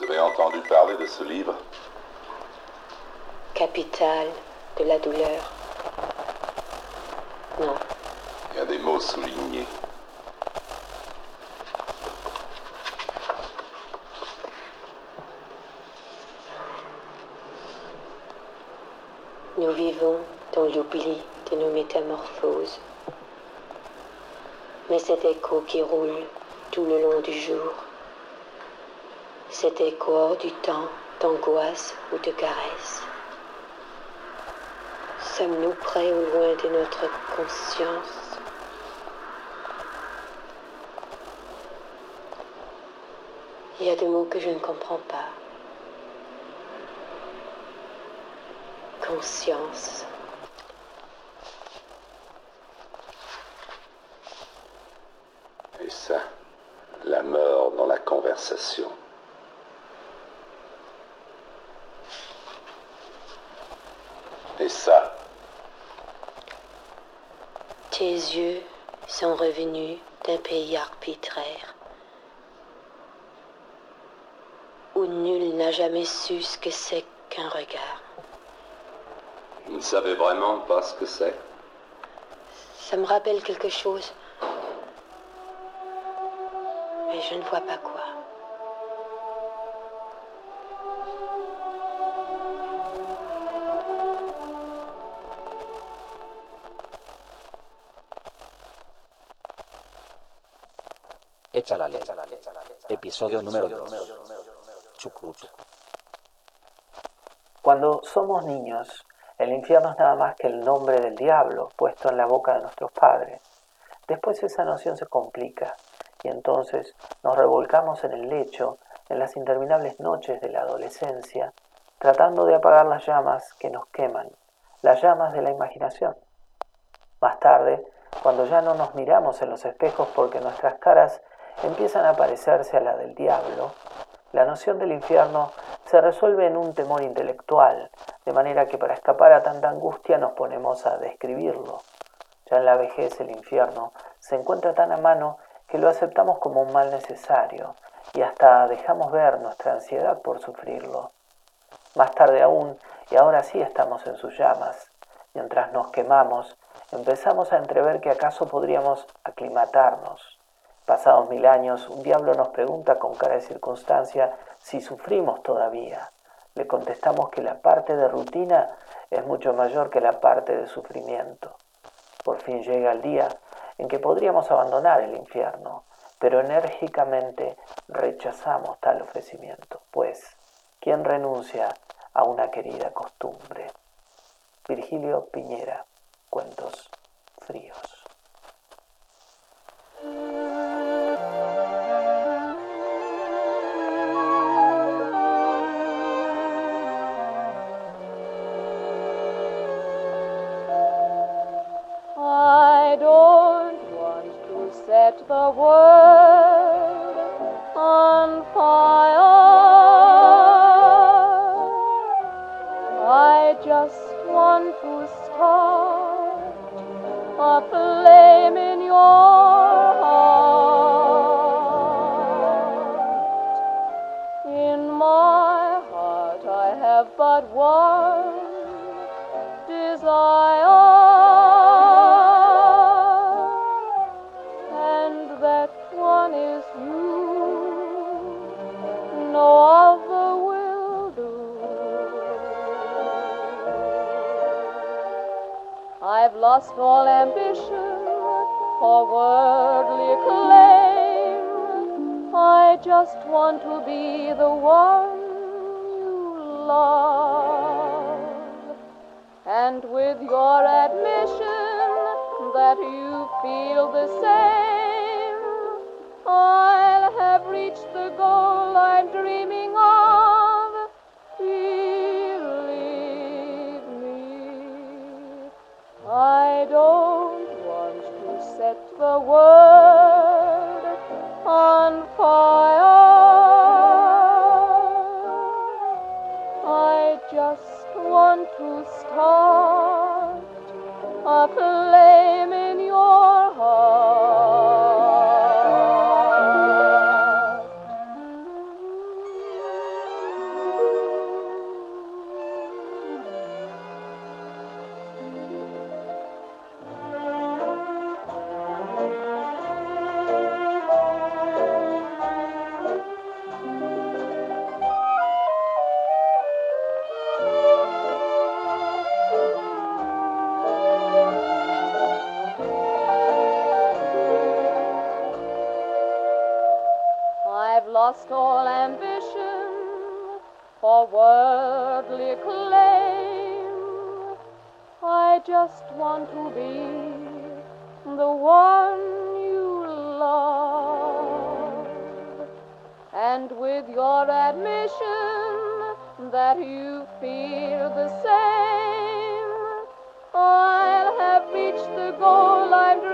Vous avez entendu parler de ce livre? Capitale de la douleur. Non. Il y a des mots soulignés. Nous vivons dans l'oubli de nos métamorphoses. Mais cet écho qui roule tout le long du jour, cet écho du temps d'angoisse ou de caresse. Sommes-nous près ou loin de notre conscience? Il y a des mots que je ne comprends pas. Conscience. Et ça, la mort dans la conversation. Ça, Tes yeux sont revenus d'un pays arbitraire où nul n'a jamais su ce que c'est qu'un regard. vous ne savez vraiment pas ce que c'est? Ça me rappelle quelque chose. Mais je ne vois pas quoi. Episodio número 2. Chucrut. Cuando somos niños, el infierno es nada más que el nombre del diablo puesto en la boca de nuestros padres. Después esa noción se complica y entonces nos revolcamos en el lecho en las interminables noches de la adolescencia, tratando de apagar las llamas que nos queman, las llamas de la imaginación. Más tarde, cuando ya no nos miramos en los espejos porque nuestras caras empiezan a parecerse a la del diablo, la noción del infierno se resuelve en un temor intelectual, de manera que para escapar a tanta angustia nos ponemos a describirlo. Ya en la vejez el infierno se encuentra tan a mano que lo aceptamos como un mal necesario y hasta dejamos ver nuestra ansiedad por sufrirlo. Más tarde aún, y ahora sí estamos en sus llamas, mientras nos quemamos, empezamos a entrever que acaso podríamos aclimatarnos. Pasados mil años, un diablo nos pregunta con cara de circunstancia si sufrimos todavía. Le contestamos que la parte de rutina es mucho mayor que la parte de sufrimiento. Por fin llega el día en que podríamos abandonar el infierno, pero enérgicamente rechazamos tal ofrecimiento, pues, ¿quién renuncia a una querida costumbre? Virgilio Piñera, Cuentos Fríos. The world lost all ambition for worldly acclaim. I just want to be the one you love. And with your admission that you feel the same, I'll have reached the goal I'm dreaming of. The world on fire. I just want to start a flame lost all ambition for worldly claim. I just want to be the one you love. And with your admission that you feel the same, I'll have reached the goal I'm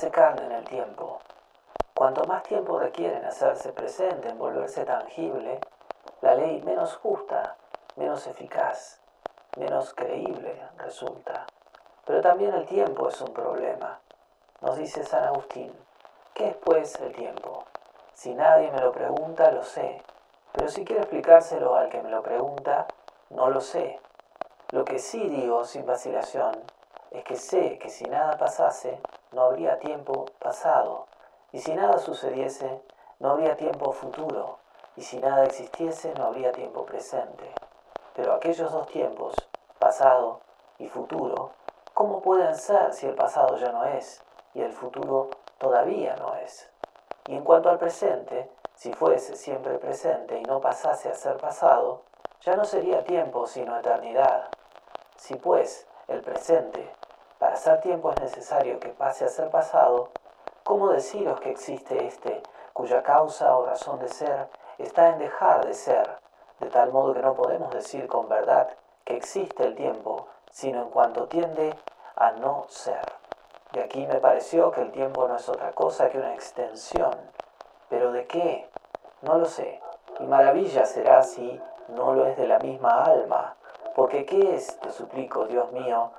ley se hace carne en el tiempo. Cuanto más tiempo requiere en hacerse presente, en volverse tangible, la ley menos justa, menos eficaz, menos creíble resulta. Pero también el tiempo es un problema. Nos dice San Agustín, ¿qué es pues el tiempo? Si nadie me lo pregunta, lo sé. Pero si quiero explicárselo al que me lo pregunta, no lo sé. Lo que sí digo sin vacilación es que sé que si nada pasase, no habría tiempo pasado, y si nada sucediese, no habría tiempo futuro, y si nada existiese, no habría tiempo presente. Pero aquellos dos tiempos, pasado y futuro, ¿cómo pueden ser si el pasado ya no es y el futuro todavía no es? Y en cuanto al presente, si fuese siempre presente y no pasase a ser pasado, ya no sería tiempo sino eternidad. Si pues el presente, para ser tiempo es necesario que pase a ser pasado, ¿cómo deciros que existe este, cuya causa o razón de ser está en dejar de ser, de tal modo que no podemos decir con verdad que existe el tiempo, sino en cuanto tiende a no ser? De aquí me pareció que el tiempo no es otra cosa que una extensión. ¿Pero de qué? No lo sé. Y maravilla será si no lo es de la misma alma. Porque ¿qué es, te suplico, Dios mío,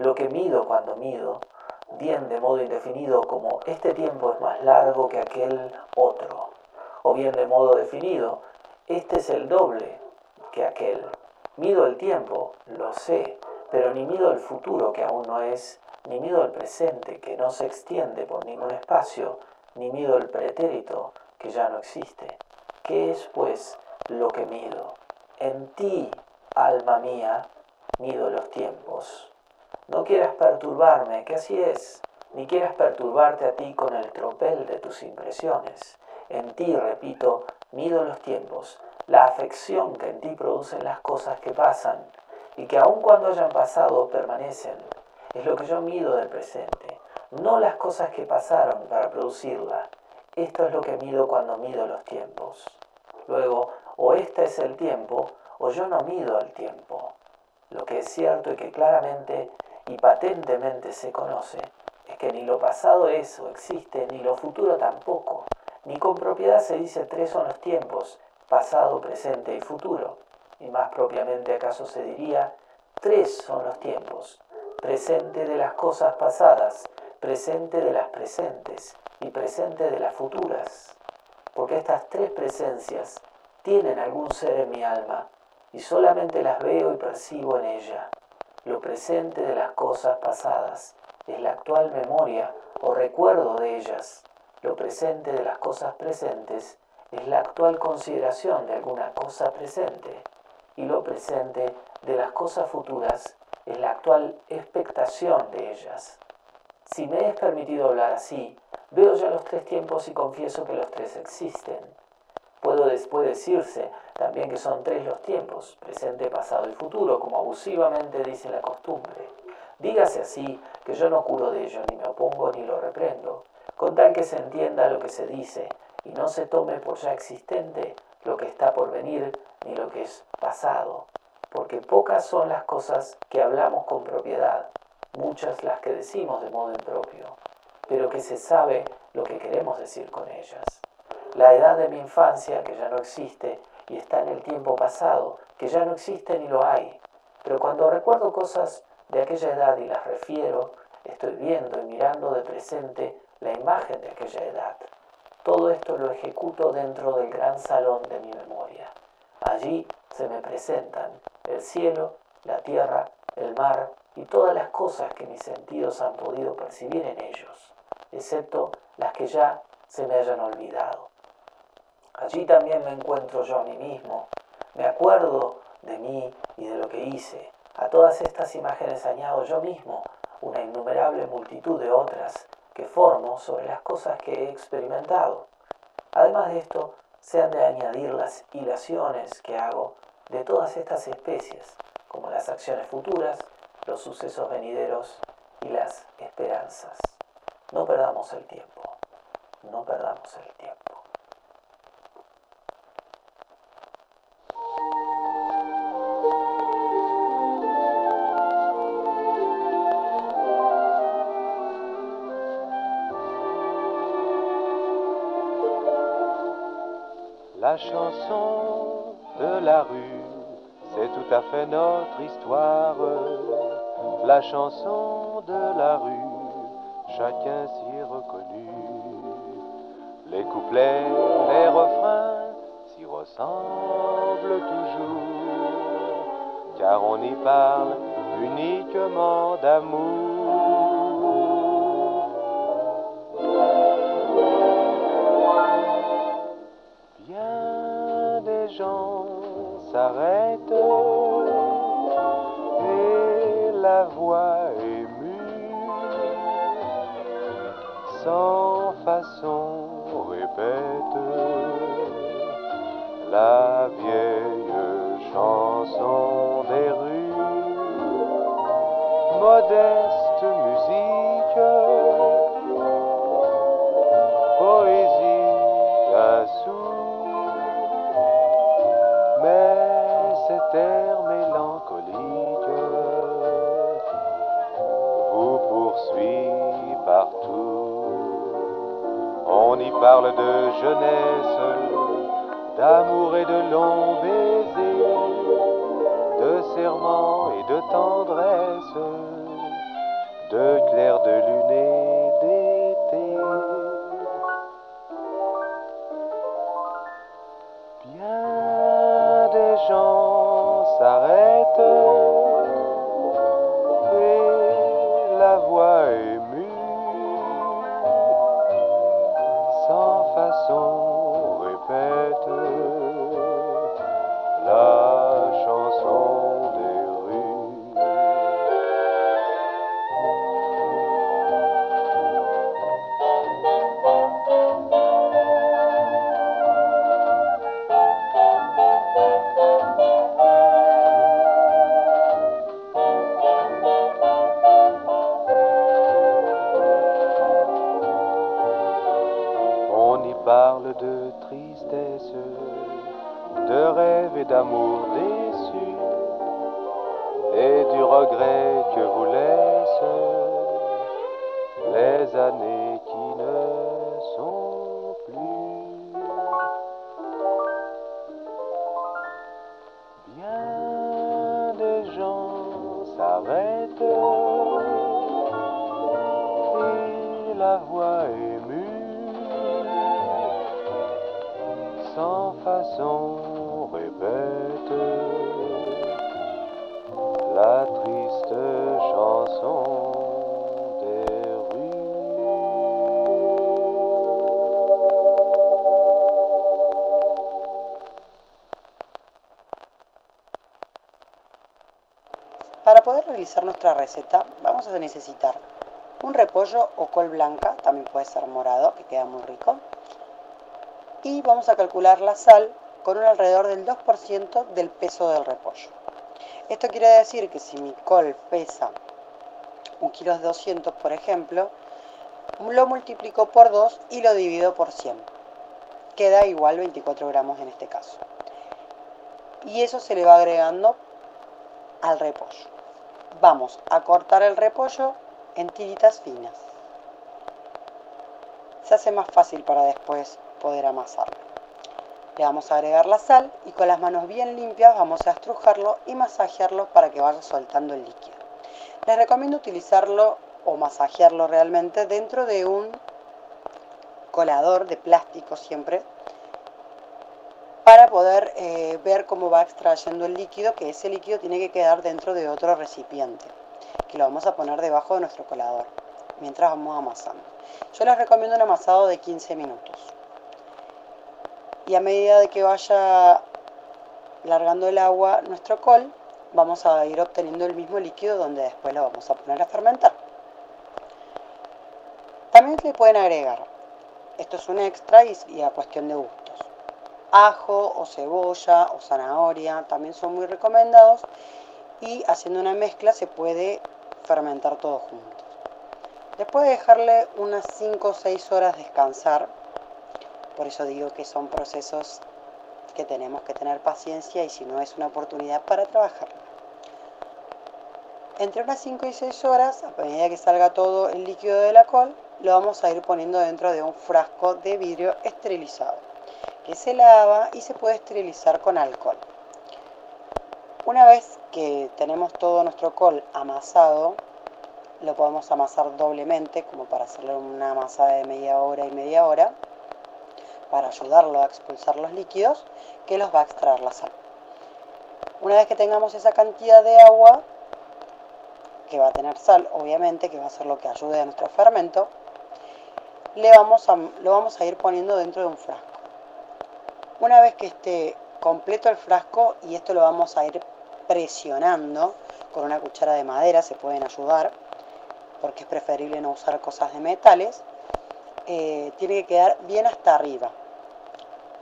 lo que mido cuando mido? Bien de modo indefinido como este tiempo es más largo que aquel otro. O bien de modo definido, este es el doble que aquel. Mido el tiempo, lo sé, pero ni mido el futuro que aún no es, ni mido el presente que no se extiende por ningún espacio, ni mido el pretérito que ya no existe. ¿Qué es, pues, lo que mido? En ti, alma mía, mido los tiempos. No quieras perturbarme, que así es, ni quieras perturbarte a ti con el tropel de tus impresiones. En ti, repito, mido los tiempos, la afección que en ti producen las cosas que pasan y que aun cuando hayan pasado permanecen. Es lo que yo mido del presente, no las cosas que pasaron para producirla. Esto es lo que mido cuando mido los tiempos. Luego, o este es el tiempo, o yo no mido el tiempo. Lo que es cierto y que claramente y patentemente se conoce es que ni lo pasado es o existe, ni lo futuro tampoco. Ni con propiedad se dice tres son los tiempos, pasado, presente y futuro. Y más propiamente acaso se diría, tres son los tiempos, presente de las cosas pasadas, presente de las presentes y presente de las futuras. Porque estas tres presencias tienen algún ser en mi alma y solamente las veo y percibo en ella. Lo presente de las cosas pasadas es la actual memoria o recuerdo de ellas. Lo presente de las cosas presentes es la actual consideración de alguna cosa presente. Y lo presente de las cosas futuras es la actual expectación de ellas. Si me es permitido hablar así, veo ya los tres tiempos y confieso que los tres existen. Puedo después decirse también que son tres los tiempos, presente, pasado y futuro, como abusivamente dice la costumbre. Dígase así que yo no curo de ello, ni me opongo ni lo reprendo, con tal que se entienda lo que se dice y no se tome por ya existente lo que está por venir ni lo que es pasado, porque pocas son las cosas que hablamos con propiedad, muchas las que decimos de modo impropio, pero que se sabe lo que queremos decir con ellas. La edad de mi infancia que ya no existe y está en el tiempo pasado, que ya no existe ni lo hay. Pero cuando recuerdo cosas de aquella edad y las refiero, estoy viendo y mirando de presente la imagen de aquella edad. Todo esto lo ejecuto dentro del gran salón de mi memoria. Allí se me presentan el cielo, la tierra, el mar y todas las cosas que mis sentidos han podido percibir en ellos, excepto las que ya se me hayan olvidado. Allí también me encuentro yo a mí mismo, me acuerdo de mí y de lo que hice. A todas estas imágenes añado yo mismo una innumerable multitud de otras que formo sobre las cosas que he experimentado. Además de esto, se han de añadir las hilaciones que hago de todas estas especies, como las acciones futuras, los sucesos venideros y las esperanzas. No perdamos el tiempo, no perdamos el tiempo. La chanson de la rue, c'est tout à fait notre histoire. La chanson de la rue, chacun s'y est reconnu. Les couplets, les refrains s'y ressemblent toujours, car on y parle uniquement d'amour. Mélancolique vous poursuit partout. On y parle de jeunesse, d'amour et de longs baisers, de serments et de tendresse, de clairs de lune Oh. Tristesse, de rêve et d'amour déçu, et du regret que vous laissent les années nuestra receta vamos a necesitar un repollo o col blanca, también puede ser morado, que queda muy rico. Y vamos a calcular la sal con un alrededor del 2% del peso del repollo. Esto quiere decir que si mi col pesa un kilo 200, por ejemplo, lo multiplico por 2 y lo divido por 100. Queda igual 24 gramos en este caso. Y eso se le va agregando al repollo. Vamos a cortar el repollo en tiritas finas. Se hace más fácil para después poder amasarlo. Le vamos a agregar la sal y con las manos bien limpias vamos a estrujarlo y masajearlo para que vaya soltando el líquido. Les recomiendo utilizarlo o masajearlo realmente dentro de un colador de plástico siempre para poder eh, ver cómo va extrayendo el líquido, que ese líquido tiene que quedar dentro de otro recipiente, que lo vamos a poner debajo de nuestro colador, mientras vamos amasando. Yo les recomiendo un amasado de 15 minutos. Y a medida de que vaya largando el agua nuestro col, vamos a ir obteniendo el mismo líquido donde después lo vamos a poner a fermentar. También le pueden agregar, esto es un extra y, a cuestión de gustos, ajo o cebolla o zanahoria, también son muy recomendados y haciendo una mezcla se puede fermentar todo junto. Después de dejarle unas 5 o 6 horas descansar, por eso digo que son procesos que tenemos que tener paciencia y si no es una oportunidad para trabajar. Entre unas 5 y 6 horas, a medida que salga todo el líquido de la col, lo vamos a ir poniendo dentro de un frasco de vidrio esterilizado, que se lava y se puede esterilizar con alcohol. Una vez que tenemos todo nuestro col amasado, lo podemos amasar doblemente, como para hacerle una amasada de media hora y media hora, para ayudarlo a expulsar los líquidos que los va a extraer la sal. Una vez que tengamos esa cantidad de agua, que va a tener sal, obviamente, que va a ser lo que ayude a nuestro fermento, le vamos a, lo vamos a ir poniendo dentro de un frasco. Una vez que esté completo el frasco, y esto lo vamos a ir presionando con una cuchara de madera, se pueden ayudar, porque es preferible no usar cosas de metales, eh, tiene que quedar bien hasta arriba.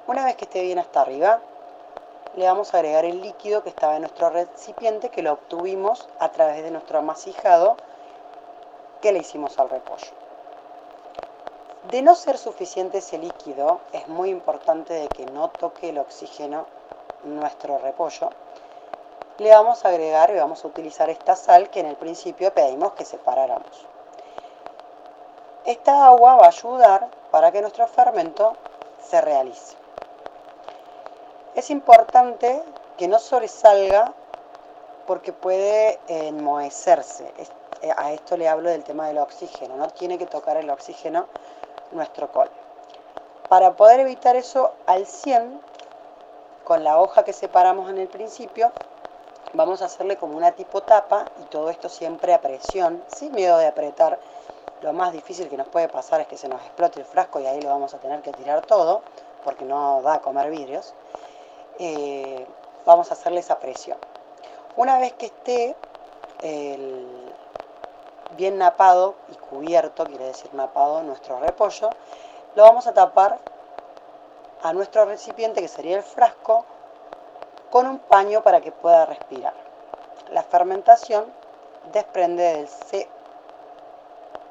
Una vez que esté bien hasta arriba, le vamos a agregar el líquido que estaba en nuestro recipiente, que lo obtuvimos a través de nuestro amasijado que le hicimos al repollo. De no ser suficiente ese líquido, es muy importante de que no toque el oxígeno nuestro repollo. Le vamos a agregar y vamos a utilizar esta sal que en el principio pedimos que separáramos. Esta agua va a ayudar para que nuestro fermento se realice. Es importante que no sobresalga porque puede enmohecerse. A esto le hablo del tema del oxígeno. No tiene que tocar el oxígeno nuestro col. Para poder evitar eso al 100, con la hoja que separamos en el principio, vamos a hacerle como una tipo tapa y todo esto siempre a presión, sin miedo de apretar. Lo más difícil que nos puede pasar es que se nos explote el frasco y ahí lo vamos a tener que tirar todo, porque no da a comer vidrios. Eh, vamos a hacerle esa presión. Una vez que esté bien napado y cubierto, quiere decir napado nuestro repollo, lo vamos a tapar a nuestro recipiente, que sería el frasco, con un paño para que pueda respirar. La fermentación desprende del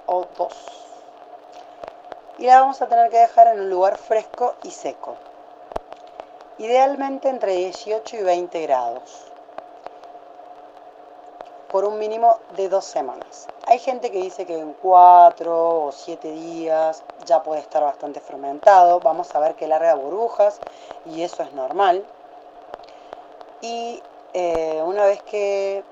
CO2 y la vamos a tener que dejar en un lugar fresco y seco idealmente entre 18 y 20 grados, por un mínimo de dos semanas. Hay gente que dice que en 4 o 7 días ya puede estar bastante fermentado. Vamos a ver que larga burbujas y eso es normal. Y eh, una vez que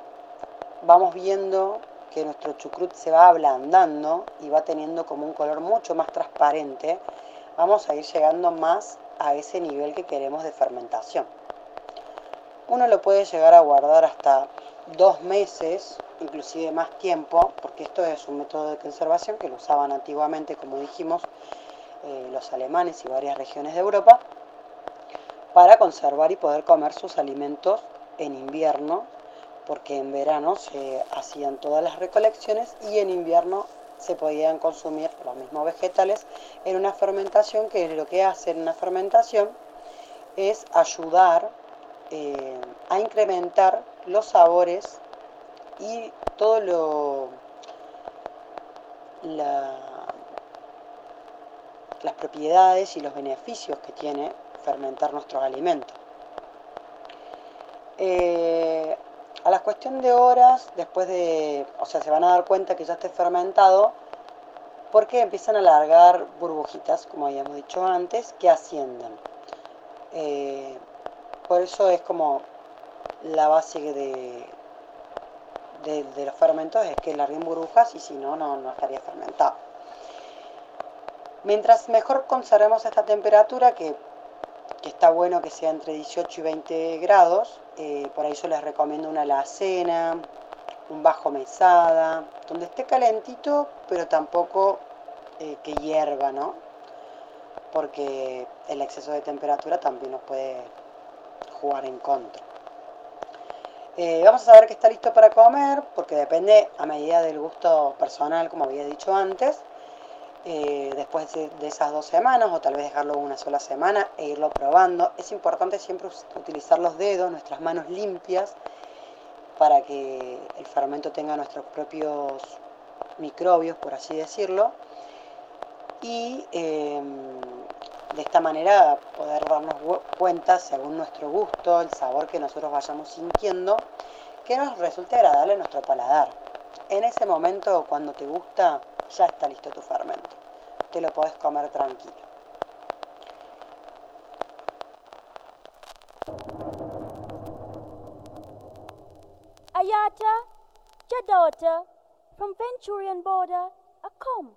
vamos viendo que nuestro chucrut se va ablandando y va teniendo como un color mucho más transparente, vamos a ir llegando más a ese nivel que queremos de fermentación. Uno lo puede llegar a guardar hasta dos meses, inclusive más tiempo, porque esto es un método de conservación que lo usaban antiguamente, como dijimos, eh, los alemanes y varias regiones de Europa, para conservar y poder comer sus alimentos en invierno, porque en verano se hacían todas las recolecciones y en invierno se podían consumir los mismos vegetales en una fermentación que lo que hace en una fermentación es ayudar eh, a incrementar los sabores y todo lo las propiedades y los beneficios que tiene fermentar nuestros alimentos. Eh, a la cuestión de horas, después de, o sea, se van a dar cuenta que ya esté fermentado porque empiezan a largar burbujitas, como habíamos dicho antes, que ascienden. Eh, por eso es como la base de, de, los fermentos, es que larguen burbujas y si no, no, no estaría fermentado. Mientras mejor conservemos esta temperatura, que, que, está bueno que sea entre 18 y 20 grados, eh, por ahí yo les recomiendo una alacena, un bajo mesada, donde esté calentito, pero tampoco eh, que hierva, ¿no? Porque el exceso de temperatura también nos puede jugar en contra. Eh, vamos a saber que está listo para comer, porque depende a medida del gusto personal, como había dicho antes. Eh, después de, esas dos semanas, o tal vez dejarlo una sola semana e irlo probando, es importante siempre utilizar los dedos, nuestras manos limpias, para que el fermento tenga nuestros propios microbios, por así decirlo, y eh, de esta manera poder darnos cuenta, según nuestro gusto, el sabor que nosotros vayamos sintiendo, que nos resulte agradable a nuestro paladar. En ese momento, cuando te gusta, ya está listo tu fermento. Te lo podés comer tranquilo. Ayata, daughter, from Venturian border, a come.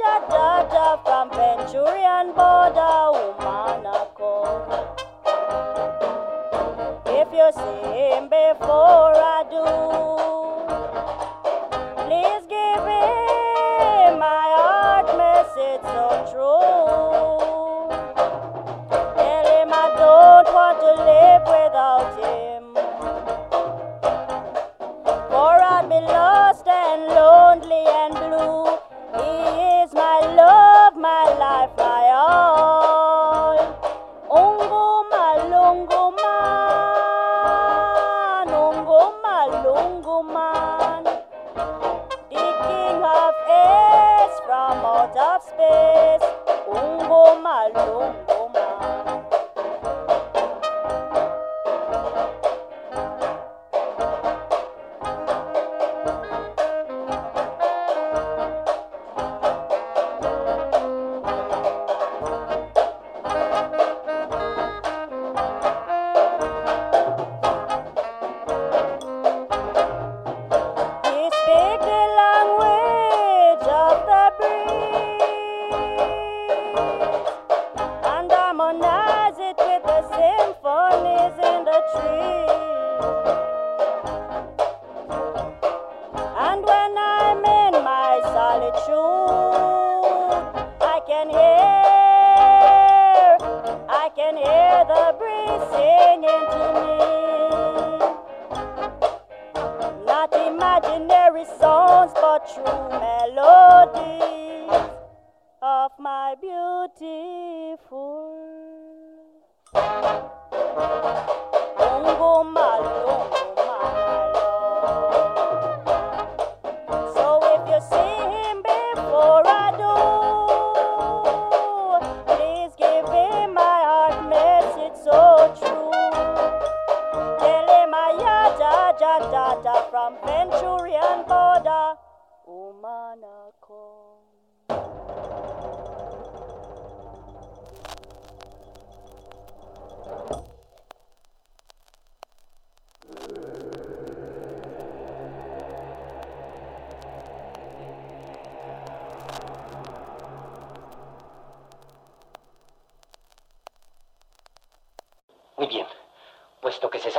Jada da from Venturian border, Umanako. If you see him before I do,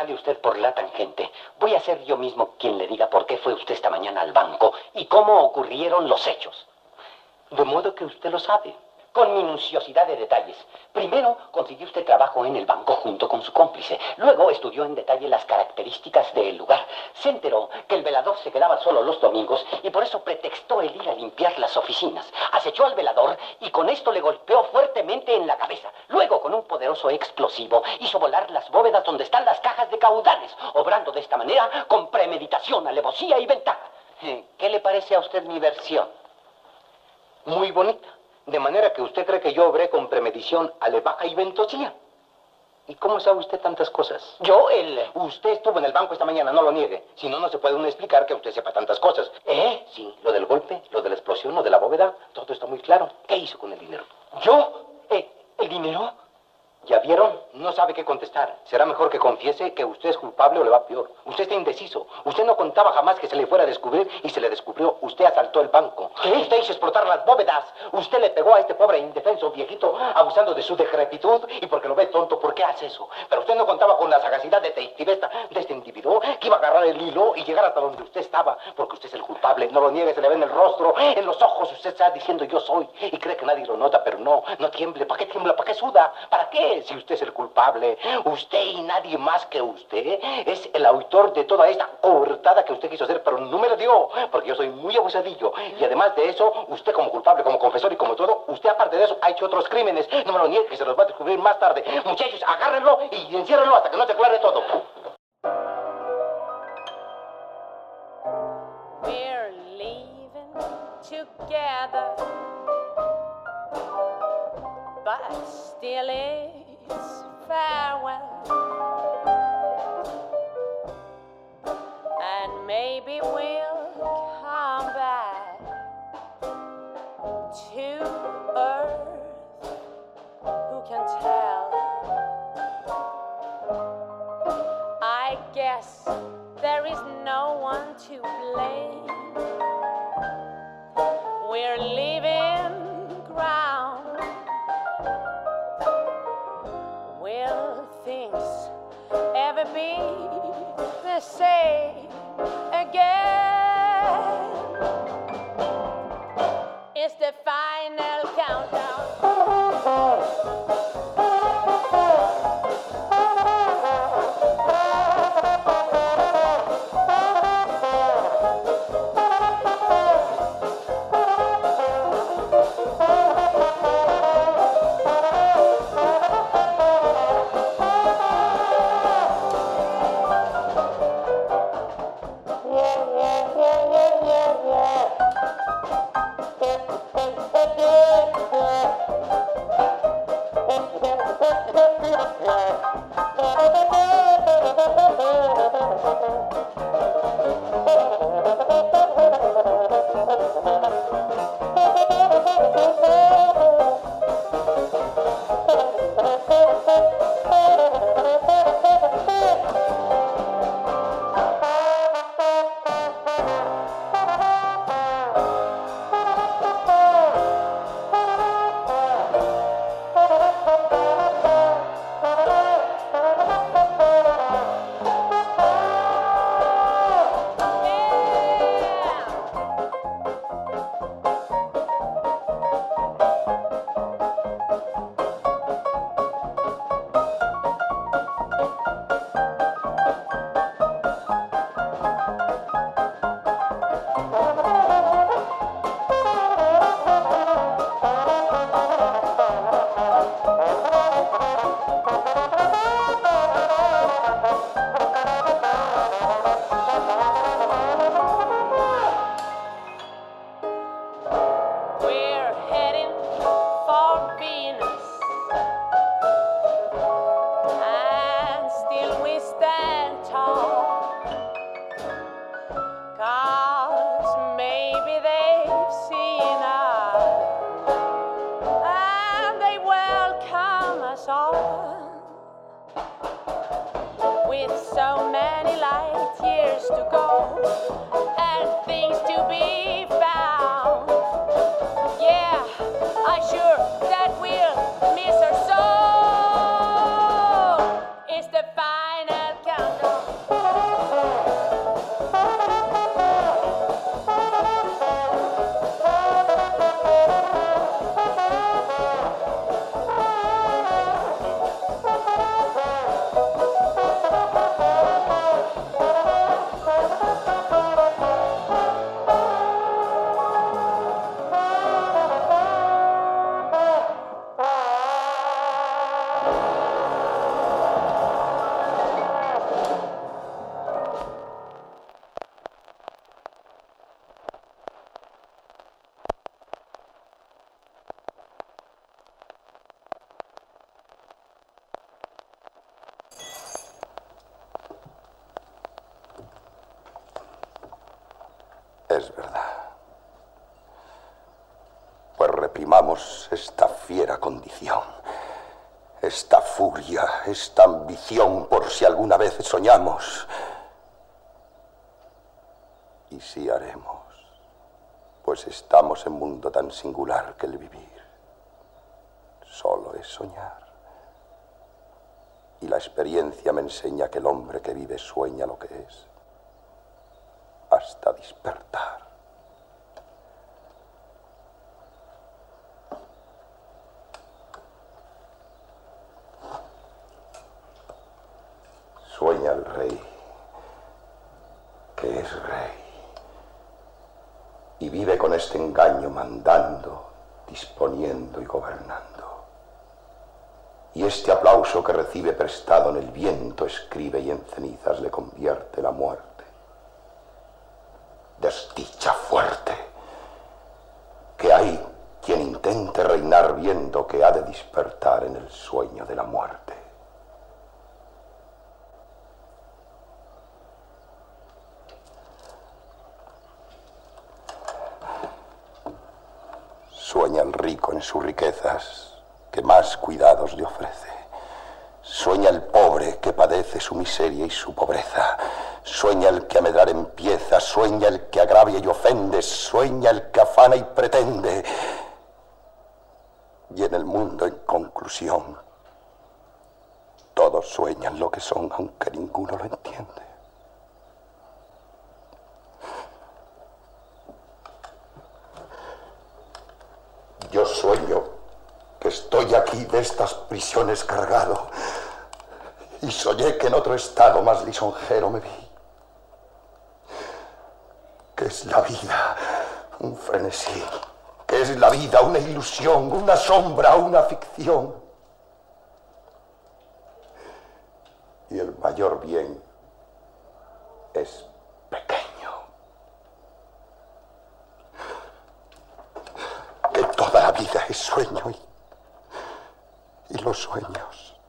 sale usted por la tangente, voy a ser yo mismo quien le diga por qué fue usted esta mañana al banco y cómo ocurrieron los hechos. De modo que usted lo sabe. Con minuciosidad de detalles. Primero consiguió usted trabajo en el banco junto con su cómplice. Luego estudió en detalle las características del lugar. Se enteró que el velador se quedaba solo los domingos y por eso pretextó el ir a limpiar las oficinas. Acechó al velador y con esto le golpeó fuertemente en la cabeza. Luego, con un poderoso explosivo, hizo volar las bóvedas donde están las cajas de caudales, obrando de esta manera con premeditación, alevosía y ventaja. ¿Qué le parece a usted mi versión? Muy bonita. De manera que usted cree que yo obré con premedición, alevaja y ventosía. ¿Y cómo sabe usted tantas cosas? Yo, el... Usted estuvo en el banco esta mañana, no lo niegue. Si no, no se puede uno explicar que usted sepa tantas cosas. ¿Eh? Sí, lo del golpe, lo de la explosión, lo de la bóveda, todo está muy claro. ¿Qué hizo con el dinero? ¿Yo? Eh, ¿El dinero? ¿Ya vieron? No sabe qué contestar. Será mejor que confiese que usted es culpable o le va peor. Usted está indeciso. Usted no contaba jamás que se le fuera a descubrir y se le descubrió. Usted asaltó el banco. ¿Qué? Usted hizo explotar las bóvedas. Usted le pegó a este pobre indefenso viejito abusando de su decrepitud y porque lo ve tonto, ¿por qué hace eso? Pero usted no contaba con la sagacidad de, este- de este individuo que iba a agarrar el hilo y llegar hasta donde usted estaba, porque usted es el culpable. No lo niegue, se le ve en el rostro, en los ojos. Usted está diciendo yo soy y cree que nadie lo nota, pero no, no tiemble. ¿Para qué tiembla? ¿Para qué suda? ¿Para qué? Si usted es el culpable, usted y nadie más que usted es el autor de toda esta cobertada que usted quiso hacer, pero no me lo dio, porque yo soy muy abusadillo. Y además de eso, usted como culpable, como confesor y como todo, usted aparte de eso ha hecho otros crímenes. No me lo niegue, que se los va a descubrir más tarde. Muchachos, agárrenlo y enciérrenlo hasta que no se aclare todo. We're leaving together, but still It's the final countdown. Reprimamos esta fiera condición, esta furia, esta ambición por si alguna vez soñamos. Y sí haremos, pues estamos en mundo tan singular que el vivir solo es soñar. Y la experiencia me enseña que el hombre que vive sueña lo que es, hasta despertar. Sueña el rey, que es rey, y vive con este engaño mandando, disponiendo y gobernando. Y este aplauso que prestado en el viento escribe y en cenizas le convierte la muerte. Desdicha fuerte, que hay quien intente reinar viendo que ha de despertar en el sueño de la muerte. Sueña el rico en sus riquezas, que más cuidados le ofrece. Sueña el pobre que padece su miseria y su pobreza. Sueña el que a medrar empieza, sueña el que agravia y ofende, sueña el que afana y pretende. Y en el mundo, en conclusión, todos sueñan lo que son, aunque ninguno lo entiende. Yo sueño que estoy aquí de estas prisiones cargado y soñé que en otro estado más lisonjero me vi. Que es la vida un frenesí, que es la vida una ilusión, una sombra, una ficción. Y el mayor bien es pequeño. Que toda la vida es sueño y, y los sueños.